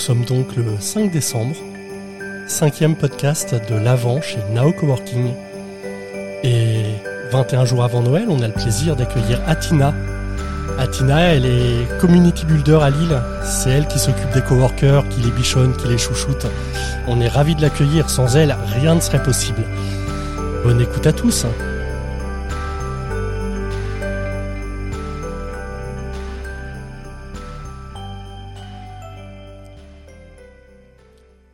sommes donc le 5 décembre, cinquième podcast de l'Avent chez Nao Coworking. Et 21 jours avant Noël, on a le plaisir d'accueillir Atina. Atina, elle est community builder à Lille. C'est elle qui s'occupe des coworkers, qui les bichonne, qui les chouchoute. On est ravis de l'accueillir. Sans elle, rien ne serait possible. Bonne écoute à tous.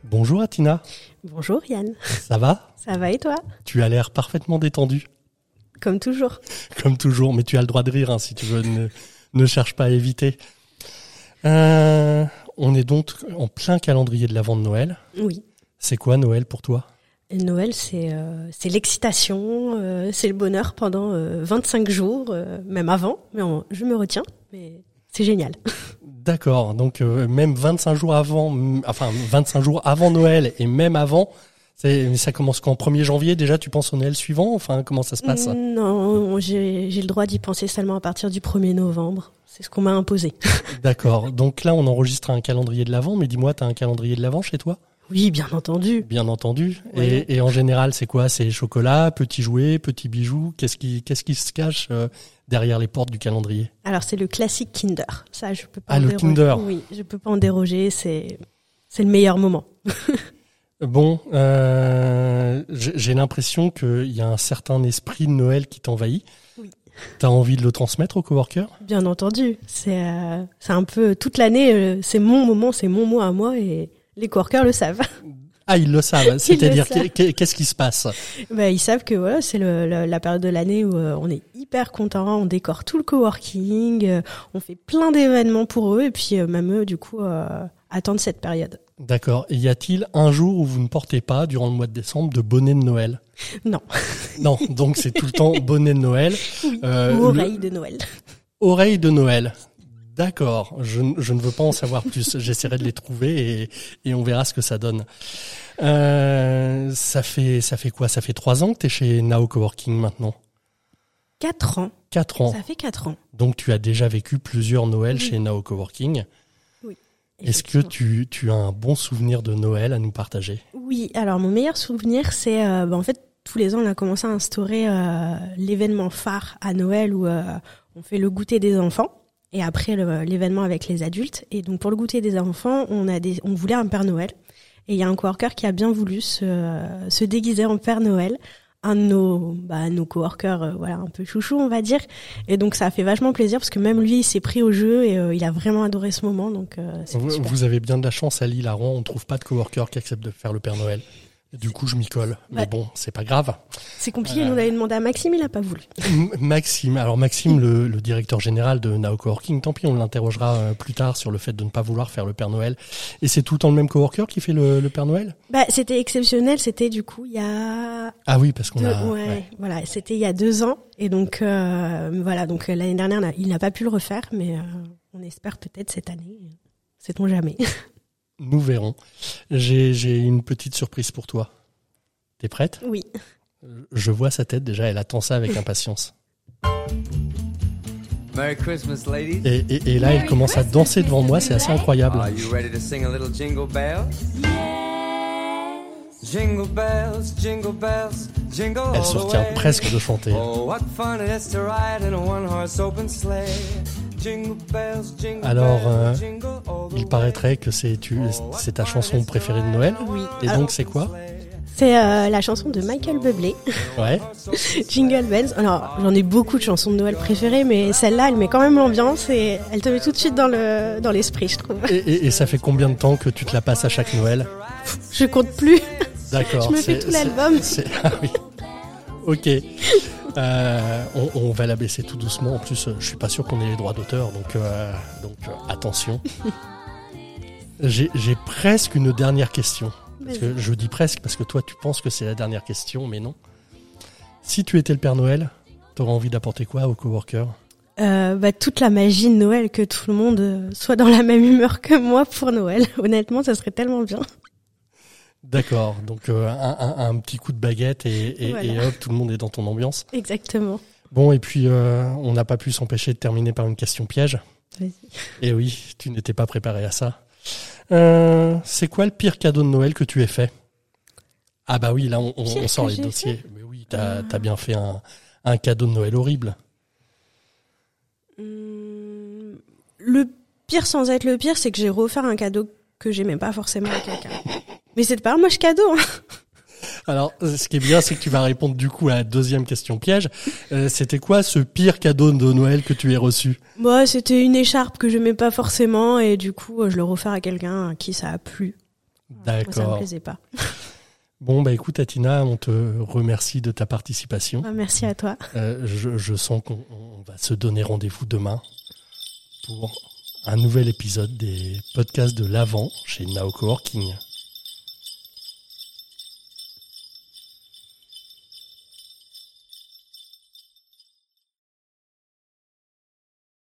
Bonjour Atina, Bonjour Yann, ça va? Ça va et toi? Tu as l'air parfaitement détendu, Comme toujours. comme toujours, mais tu as le droit de rire hein, si tu veux, ne, ne cherche pas à éviter. Euh, on est donc en plein calendrier de l'avant de Noël. Oui. C'est quoi Noël pour toi? Noël, c'est euh, l'excitation, euh, c'est le bonheur pendant euh, 25 jours, même avant, mais on- je me retiens, mais c'est génial. D'accord, donc euh, même 25 jours avant, mm, enfin 25 jours avant Noël et même avant, ça commence quand? 1er janvier déjà, tu penses au Noël suivant? Enfin, comment ça se passe? Non, j'ai le droit d'y penser seulement à partir du 1er novembre. C'est ce qu'on m'a imposé. D'accord, donc là on enregistre un calendrier de l'avant, mais dis-moi, t'as un calendrier de l'avant chez toi? Oui, bien entendu. Bien entendu. Et, et en général, c'est quoi? C'est chocolat, petits jouets, petits bijoux Qu'est-ce qui, qu'est-ce qui se cache euh, derrière les portes du calendrier? Alors c'est le classique Kinder. Ça, je peux pas. Ah, en le déroger. Kinder. Oui, je peux pas en déroger. C'est c'est le meilleur moment. Bon, euh, j'ai l'impression qu'il y a un certain esprit de Noël qui t'envahit. Oui. T'as envie de le transmettre aux coworkers Bien entendu. C'est euh, c'est un peu toute l'année. c'est mon moment, c'est mon mois à moi et les coworkers le savent. Ah, ils le savent. C'est-à-dire, qu'est-ce qui se passe? Bah, ils savent que voilà, c'est la période de l'année où euh, on est hyper content, on décore tout le coworking, euh, on fait plein d'événements pour eux et puis euh, même eux du coup euh, attendent cette période. D'accord. Et y a-t-il un jour où vous ne portez pas, durant le mois de décembre, de bonnet de Noël? Non, Non, donc c'est tout le temps bonnet de Noël. Euh, ou le- oreille de Noël. Oreille de Noël. D'accord, je, ne veux pas en savoir plus. J'essaierai de les trouver et, et on verra ce que ça donne. Euh, ça fait ça fait quoi? Ça fait trois ans que tu es chez Nao Coworking maintenant? Quatre ans, Quatre ans. ça fait quatre ans. Donc tu as déjà vécu plusieurs Noëls Oui. chez Nao Coworking. Est-ce que tu, tu as un bon souvenir de Noël à nous partager? Oui, alors mon meilleur souvenir, c'est euh, bah, en fait tous les ans on a commencé à instaurer euh, l'événement phare à Noël où on fait le goûter des enfants et après le- l'événement avec les adultes. Et donc pour le goûter des enfants, on a des, on voulait un Père Noël et il y a un coworker qui a bien voulu se, se déguiser en Père Noël. Un de nos, bah, nos coworkers, euh, voilà, un peu chouchou, on va dire. Et donc ça a fait vachement plaisir parce que même lui, il s'est pris au jeu et euh, il a vraiment adoré ce moment. Donc euh, vous, vous avez bien de la chance à Lille, à Rouen, on ne trouve pas de coworker qui accepte de faire le Père Noël. Du coup, je m'y colle. Mais bon, c'est pas grave. C'est compliqué. Euh. Nous on avait demandé à Maxime, il a pas voulu. Maxime, alors Maxime, le, le directeur général de Nao Coworking, tant pis, on l'interrogera euh, plus tard sur le fait de ne pas vouloir faire le Père Noël. Et c'est tout le temps le même coworker qui fait le, le Père Noël? Bah, c'était exceptionnel. C'était du coup il y a Ah oui, parce qu'on a. ouais, ouais. voilà, c'était il y a deux ans. Et donc euh, voilà, donc euh, l'année dernière, il n'a pas pu le refaire, mais euh, on espère peut-être cette année. Sait-on jamais Nous verrons. J'ai une petite surprise pour toi. T'es prête? Oui. Je vois sa tête déjà, elle attend ça avec impatience. Merry Christmas, ladies. Et, et- et là, elle commence à danser devant moi, c'est assez incroyable. Are you ready to sing a little jingle bells? Jingle bells, jingle bells, jingle Elle se the retient way. presque de chanter. Oh, what fun it is to ride in a one-horse open sleigh. Jingle bells, jingle Alors, euh, Il paraîtrait que c'est ta chanson préférée de Noël. Oui. Et Alors, donc, c'est quoi? C'est euh, la chanson de Michael Bublé, Ouais. Jingle Bells. Alors, j'en ai beaucoup de chansons de Noël préférées, mais celle-là, elle met quand même l'ambiance et elle te met tout de suite dans le dans l'esprit, je trouve. Et, et- et ça fait combien de temps que tu te la passes à chaque Noël? Je compte plus. D'accord. Je me fais tout l'album. Ah oui. Ok. Euh, on, on va la baisser tout doucement. En plus, euh, je suis pas sûr qu'on ait les droits d'auteur, donc euh, donc euh, attention. J'ai presque une dernière question. Parce que je dis presque parce que toi tu penses que c'est la dernière question, mais non. Si tu étais le Père Noël, t'aurais envie d'apporter quoi aux coworkers Euh, bah, toute la magie de Noël, que tout le monde soit dans la même humeur que moi pour Noël. Honnêtement, ça serait tellement bien. D'accord. Donc euh, un, un- un petit coup de baguette et, et, Voilà. et hop, tout le monde est dans ton ambiance. Exactement. Bon, et puis euh, on n'a pas pu s'empêcher de terminer par une question piège. Vas-y. Et oui, tu n'étais pas préparé à ça. Euh, c'est quoi le pire cadeau de Noël que tu aies fait? Ah bah oui, là on, on- Pire on sort les dossiers. Mais oui, t'as Ah. as bien fait un, un cadeau de Noël horrible. Hum, Le pire sans être le pire, c'est que j'ai refait un cadeau que j'aimais pas forcément à quelqu'un. Mais c'est pas un moche cadeau. hein. Alors, ce qui est bien, c'est que tu vas répondre du coup à la deuxième question piège. Euh, C'était quoi ce pire cadeau de Noël que tu aies reçu? Moi, c'était une écharpe que j'aimais pas forcément et du coup, euh, je l'ai offert à quelqu'un à qui ça a plu. Moi, ça me D'accord. plaisait pas. Bon, bah écoute, Atina, on te remercie de ta participation. Ah, merci à toi. Euh, je, je sens qu'on on va se donner rendez-vous demain pour un nouvel épisode des podcasts de l'Avent chez Now Coworking.